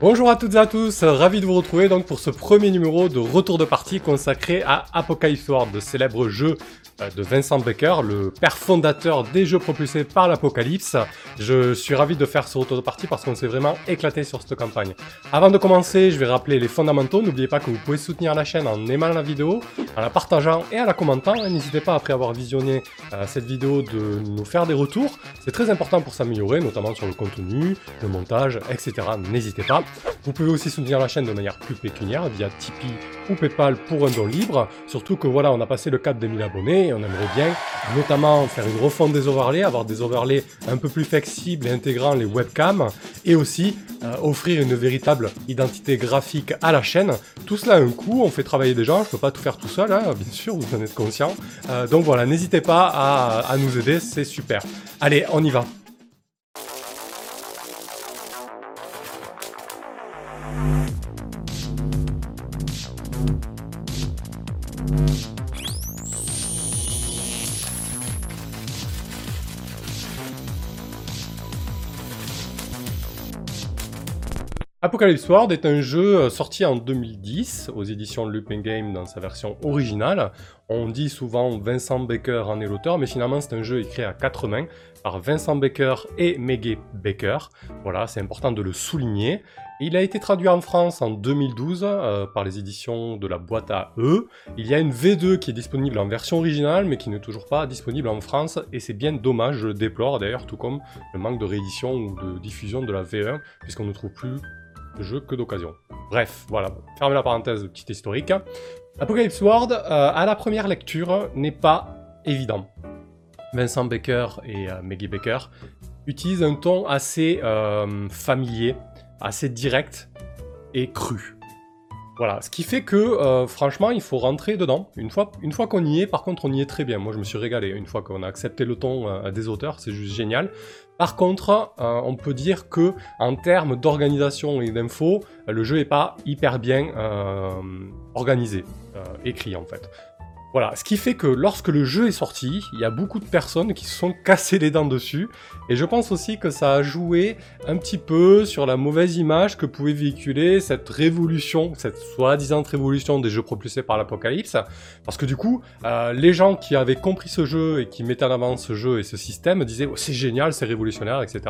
Bonjour à toutes et à tous, ravi de vous retrouver donc pour ce premier numéro de retour de partie consacré à Apocalypse World, le célèbre jeu euh, de Vincent Baker, le père fondateur des jeux propulsés par l'Apocalypse. Je suis ravi de faire ce retour de partie parce qu'on s'est vraiment éclaté sur cette campagne. Avant de commencer, je vais rappeler les fondamentaux. N'oubliez pas que vous pouvez soutenir la chaîne en aimant la vidéo, en la partageant et en la commentant. N'hésitez pas après avoir visionné euh, cette vidéo de nous faire des retours. C'est très important pour s'améliorer, notamment sur le contenu, le montage, etc. N'hésitez pas. Vous pouvez aussi soutenir la chaîne de manière plus pécuniaire via Tipeee ou Paypal pour un don libre. Surtout que voilà, on a passé le cap des 1000 abonnés et on aimerait bien notamment faire une refonte des overlays, avoir des overlays un peu plus flexibles et intégrant les webcams et aussi euh, offrir une véritable identité graphique à la chaîne. Tout cela a un coût, on fait travailler des gens, je peux pas tout faire tout seul, hein, bien sûr, vous en êtes conscient. Euh, donc voilà, n'hésitez pas à nous aider, c'est super. Allez, on y va. Apocalypse World est un jeu euh, sorti en 2010 aux éditions Looping Game dans sa version originale. On dit souvent Vincent Baker en est l'auteur, mais finalement c'est un jeu écrit à quatre mains par Vincent Baker et Maggie Baker. Voilà, c'est important de le souligner. Il a été traduit en France en 2012 euh, par les éditions de la boîte à E. Il y a une V2 qui est disponible en version originale, mais qui n'est toujours pas disponible en France, et c'est bien dommage, je le déplore d'ailleurs, tout comme le manque de réédition ou de diffusion de la V1, puisqu'on ne trouve plus jeu que d'occasion. Bref, voilà, fermez la parenthèse petite historique. Apocalypse World, euh, à la première lecture, n'est pas évident. Vincent Baker et euh, Maggie Baker utilisent un ton assez euh, familier, assez direct et cru. Voilà, ce qui fait que franchement, il faut rentrer dedans. Une fois, qu'on y est, par contre, on y est très bien. Moi, je me suis régalé. Une fois qu'on a accepté le ton des auteurs, c'est juste génial. Par contre, euh, on peut dire que en termes d'organisation et d'infos, le jeu n'est pas hyper bien euh, organisé, euh, écrit en fait. Voilà, ce qui fait que lorsque le jeu est sorti, il y a beaucoup de personnes qui se sont cassées les dents dessus, et je pense aussi que ça a joué un petit peu sur la mauvaise image que pouvait véhiculer cette révolution, cette soi-disant révolution des jeux propulsés par l'apocalypse, parce que du coup, euh, les gens qui avaient compris ce jeu et qui mettaient en avant ce jeu et ce système disaient oh, c'est génial, c'est révolutionnaire, etc.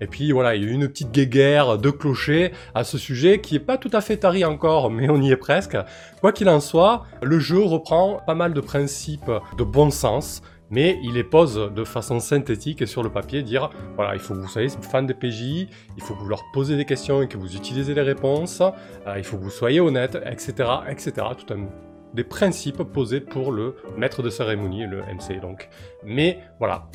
Et puis voilà, il y a eu une petite guéguerre de clochers à ce sujet qui est pas tout à fait tari encore, mais on y est presque. Quoi qu'il en soit, le jeu reprend pas mal de principes de bon sens, mais il les pose de façon synthétique et sur le papier, dire voilà, il faut que vous soyez fan des PJ, il faut que vous leur posez des questions et que vous utilisez les réponses, euh, il faut que vous soyez honnête, etc., etc. Tout un des principes posés pour le maître de cérémonie, le MC donc. Mais voilà,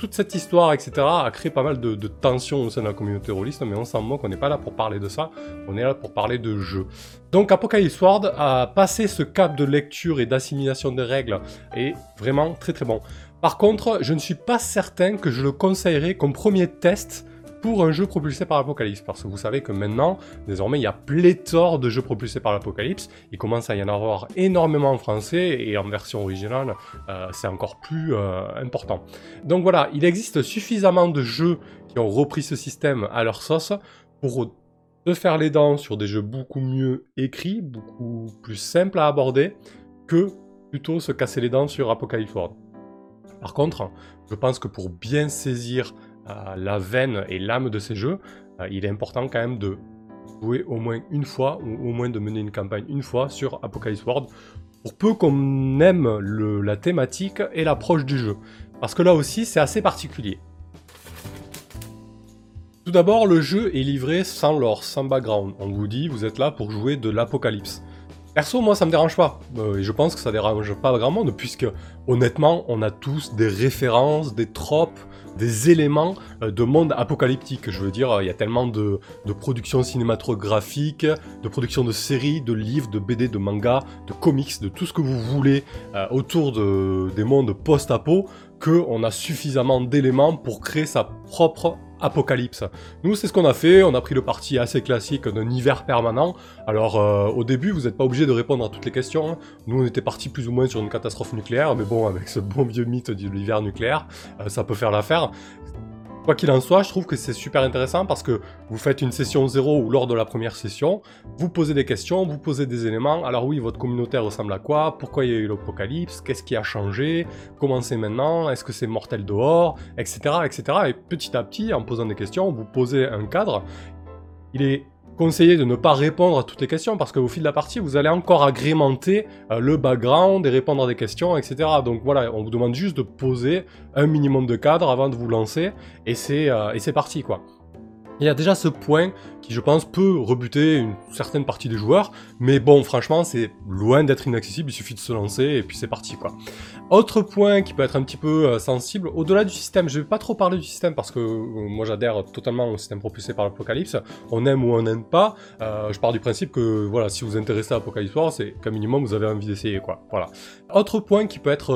toute cette histoire, etc., a créé pas mal de, tensions au sein de la communauté rôliste, mais on s'en moque, on n'est pas là pour parler de ça, on est là pour parler de jeu. Donc Apocalypse World a passé ce cap de lecture et d'assimilation des règles, et vraiment très très bon. Par contre, je ne suis pas certain que je le conseillerais comme premier test pour un jeu propulsé par l'Apocalypse. Parce que vous savez que maintenant, désormais, il y a pléthore de jeux propulsés par l'Apocalypse. Il commence à y en avoir énormément en français et en version originale, euh, c'est encore plus euh, important. Donc voilà, il existe suffisamment de jeux qui ont repris ce système à leur sauce pour se faire les dents sur des jeux beaucoup mieux écrits, beaucoup plus simples à aborder, que plutôt se casser les dents sur Apocalypse World. Par contre, je pense que pour bien saisir la veine et l'âme de ces jeux, euh, il est important quand même de jouer au moins une fois, ou au moins de mener une campagne une fois sur Apocalypse World, pour peu qu'on aime la thématique et l'approche du jeu. Parce que là aussi, c'est assez particulier. Tout d'abord, le jeu est livré sans lore, sans background. On vous dit, vous êtes là pour jouer de l'apocalypse. Perso, moi, ça me dérange pas. Euh, et je pense que ça dérange pas grand monde, puisque honnêtement, on a tous des références, des tropes, des éléments euh, de monde apocalyptique. Je veux dire, il y a tellement de, productions cinématographiques, de productions de séries, de livres, de BD, de mangas, de comics, de tout ce que vous voulez euh, autour de, des mondes post-apo, qu'on a suffisamment d'éléments pour créer sa propre Apocalypse. Nous, c'est ce qu'on a fait, on a pris le parti assez classique d'un hiver permanent. Alors, euh, au début, vous n'êtes pas obligé de répondre à toutes les questions. Hein. Nous, on était parti plus ou moins sur une catastrophe nucléaire, mais bon, avec ce bon vieux mythe de l'hiver nucléaire, euh, ça peut faire l'affaire. Quoi qu'il en soit, je trouve que c'est super intéressant parce que vous faites une session 0 ou lors de la première session, vous posez des questions, vous posez des éléments. Alors oui, votre communauté ressemble à quoi? Pourquoi il y a eu l'apocalypse? Qu'est-ce qui a changé? Comment c'est maintenant? Est-ce que c'est mortel dehors? Etc. etc. Et petit à petit, en posant des questions, vous posez un cadre. Il est conseillé de ne pas répondre à toutes les questions parce qu'au fil de la partie, vous allez encore agrémenter euh, le background et répondre à des questions, etc. Donc voilà, on vous demande juste de poser un minimum de cadre avant de vous lancer et c'est euh, parti quoi. Il y a déjà ce point qui, je pense, peut rebuter une certaine partie des joueurs, mais bon, franchement, c'est loin d'être inaccessible, il suffit de se lancer et puis c'est parti, quoi. Autre point qui peut être un petit peu euh, sensible, au-delà du système, je vais pas trop parler du système parce que euh, moi j'adhère totalement au système propulsé par l'Apocalypse, on aime ou on n'aime pas, euh, je pars du principe que, voilà, si vous intéressez à Apocalypse War, c'est qu'un minimum vous avez envie d'essayer, quoi, voilà. Autre point qui peut être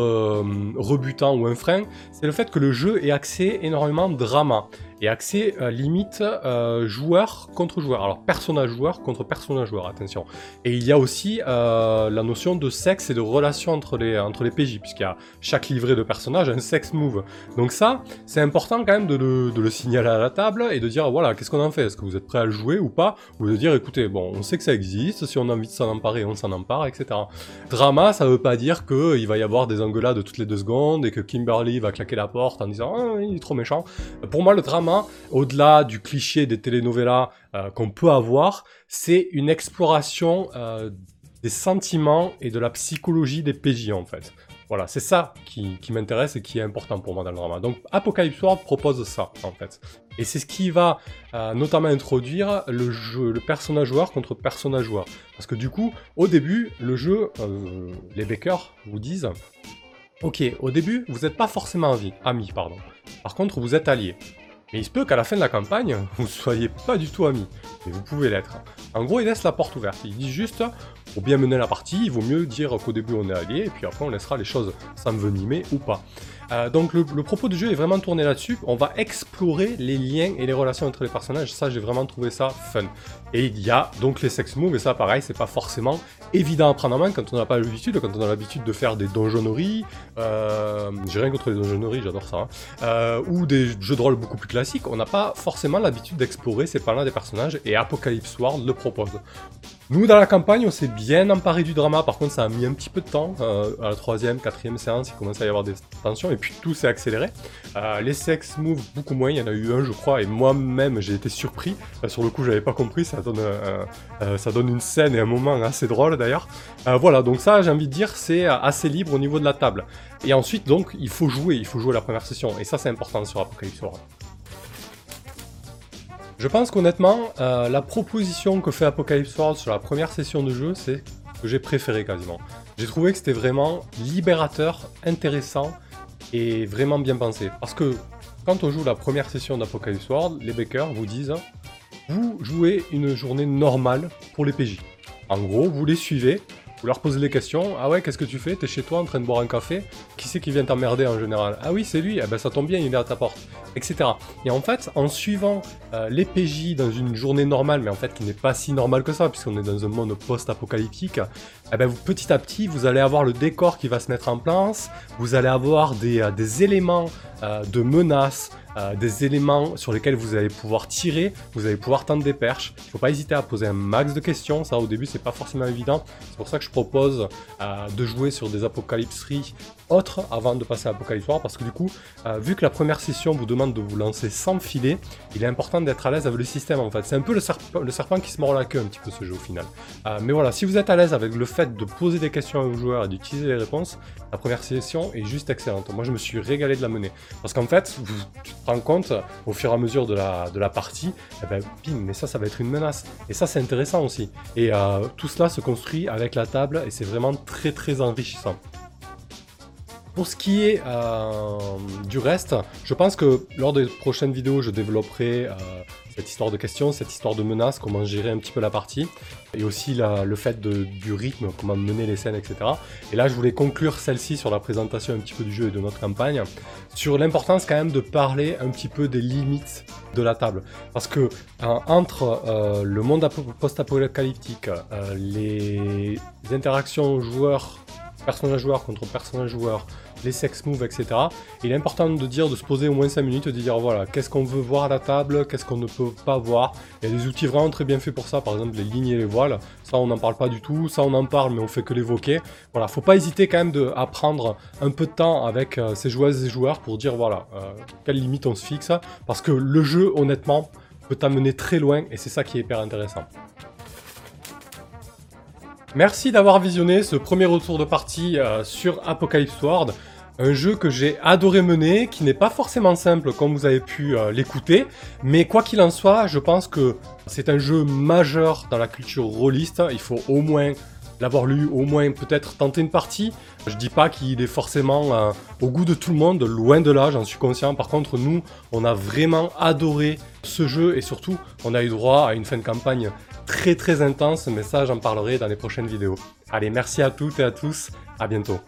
rebutant ou un frein, c'est le fait que le jeu ait accès énormément drama et accès limite joueur joueur. Alors personnage joueur contre personnage joueur, attention. Et il y a aussi euh, la notion de sexe et de relation entre les, entre les PJ, puisqu'il y a chaque livret de personnage un sex move. Donc ça, c'est important quand même de le, de le, signaler à la table et de dire voilà, qu'est-ce qu'on en fait? Est-ce que vous êtes prêt à le jouer ou pas? Ou de dire écoutez, bon, on sait que ça existe, si on a envie de s'en emparer, on s'en empare, etc. Drama, ça veut pas dire qu'il va y avoir des engueulades toutes les deux secondes et que Kimberly va claquer la porte en disant ah, il est trop méchant. Pour moi, le drama, au-delà du cliché des telenovelas euh, qu'on peut avoir, c'est une exploration euh, des sentiments et de la psychologie des PJ en fait. Voilà, c'est ça qui, m'intéresse et qui est important pour moi dans le drama. Donc Apocalypse World propose ça en fait. Et c'est ce qui va euh, notamment introduire le, jeu, le personnage joueur contre personnage joueur. Parce que du coup, au début, le jeu, les bakers vous disent Ok, au début, vous n'êtes pas forcément amis, amis, pardon. Par contre, vous êtes alliés. Mais il se peut qu'à la fin de la campagne, vous ne soyez pas du tout amis. Mais vous pouvez l'être. En gros, il laisse la porte ouverte. Il dit juste, pour bien mener la partie, il vaut mieux dire qu'au début on est alliés, et puis après on laissera les choses s'envenimer ou pas. Euh, donc le, propos du jeu est vraiment tourné là-dessus. On va explorer les liens et les relations entre les personnages. Ça, j'ai vraiment trouvé ça fun. Et il y a donc les sex moves, et ça, pareil, c'est pas forcément évident à prendre en main quand on n'a pas l'habitude, quand on a l'habitude de faire des donjonneries. Euh, j'ai rien contre les donjonneries, j'adore ça. Hein. Euh, ou des jeux de rôle beaucoup plus classiques. On n'a pas forcément l'habitude d'explorer ces plans-là des personnages, et Apocalypse World le propose. Nous, dans la campagne, on s'est bien emparé du drama. Par contre, ça a mis un petit peu de temps. Euh, à la troisième, quatrième séance, il commençait à y avoir des tensions. Et puis, tout s'est accéléré. Euh, les sex moves, beaucoup moins. Il y en a eu un, je crois. Et moi-même, j'ai été surpris. Euh, sur le coup, j'avais pas compris. Ça donne, ça donne une scène et un moment assez drôle, d'ailleurs. voilà, donc ça, j'ai envie de dire, c'est assez libre au niveau de la table. Et ensuite, donc, il faut jouer. Il faut jouer la première session. Et ça, c'est important sur Apocalypse World. Je pense qu'honnêtement, euh, la proposition que fait Apocalypse World sur la première session de jeu, c'est que j'ai préféré quasiment. J'ai trouvé que c'était vraiment libérateur, intéressant et vraiment bien pensé. Parce que quand on joue la première session d'Apocalypse World, les bakers vous disent vous jouez une journée normale pour les PJ. En gros, vous les suivez, vous leur posez des questions. Ah ouais, qu'est-ce que tu fais? T'es chez toi en train de boire un café? Qui c'est qui vient t'emmerder en général? Ah oui, c'est lui. Eh ben ça tombe bien, il est à ta porte. Etc. Et en fait, en suivant euh, les PJ dans une journée normale, mais en fait qui n'est pas si normale que ça, puisqu'on est dans un monde post-apocalyptique, eh ben, petit à petit, vous allez avoir le décor qui va se mettre en place, vous allez avoir des, euh, éléments euh, de menaces, euh, des éléments sur lesquels vous allez pouvoir tirer, vous allez pouvoir tendre des perches. Il ne faut pas hésiter à poser un max de questions, ça au début c'est pas forcément évident. C'est pour ça que je propose euh, de jouer sur des apocalypseries autres avant de passer à Apocalypse War, parce que du coup, vu que la première session vous demande de vous lancer sans filet, il est important d'être à l'aise avec le système en fait. C'est un peu le, le, serpent qui se mord la queue un petit peu ce jeu au final. mais voilà, si vous êtes à l'aise avec le fait de poser des questions aux joueurs et d'utiliser les réponses, la première session est juste excellente. Moi je me suis régalé de la mener. Parce qu'en fait, vous, rends compte au fur et à mesure de la, de la partie, eh ben, bim, mais ça, ça va être une menace. Et ça, c'est intéressant aussi. Et euh, tout cela se construit avec la table et c'est vraiment très très enrichissant. Pour ce qui est euh, du reste, je pense que lors des prochaines vidéos, je développerai euh, cette histoire de questions, cette histoire de menaces, comment gérer un petit peu la partie, et aussi le fait du rythme, comment mener les scènes, etc. Et là, je voulais conclure celle-ci sur la présentation un petit peu du jeu et de notre campagne, sur l'importance quand même de parler un petit peu des limites de la table. Parce que entre euh, le monde post-apocalyptique, les interactions joueurs personnage joueur contre personnage joueur, les sex moves, etc. Il est important de dire, de se poser au moins 5 minutes, de dire voilà, qu'est-ce qu'on veut voir à la table, qu'est-ce qu'on ne peut pas voir. Il y a des outils vraiment très bien faits pour ça, par exemple les lignes et les voiles. Ça, on n'en parle pas du tout. Ça, on en parle, mais on fait que l'évoquer. Voilà, faut pas hésiter quand même de, à prendre un peu de temps avec euh, ces joueuses et joueurs pour dire voilà, euh, quelle limite on se fixe. Parce que le jeu, honnêtement, peut t'amener très loin et c'est ça qui est hyper intéressant. Merci d'avoir visionné ce premier retour de partie euh, sur Apocalypse World. Un jeu que j'ai adoré mener, qui n'est pas forcément simple comme vous avez pu euh, l'écouter, mais quoi qu'il en soit, je pense que c'est un jeu majeur dans la culture rôliste. Il faut au moins l'avoir lu, au moins peut-être tenter une partie. Je dis pas qu'il est forcément euh, au goût de tout le monde, loin de là, j'en suis conscient. Par contre, nous, on a vraiment adoré ce jeu et surtout, on a eu droit à une fin de campagne très très intense, mais ça j'en parlerai dans les prochaines vidéos. Allez, merci à toutes et à tous, à bientôt.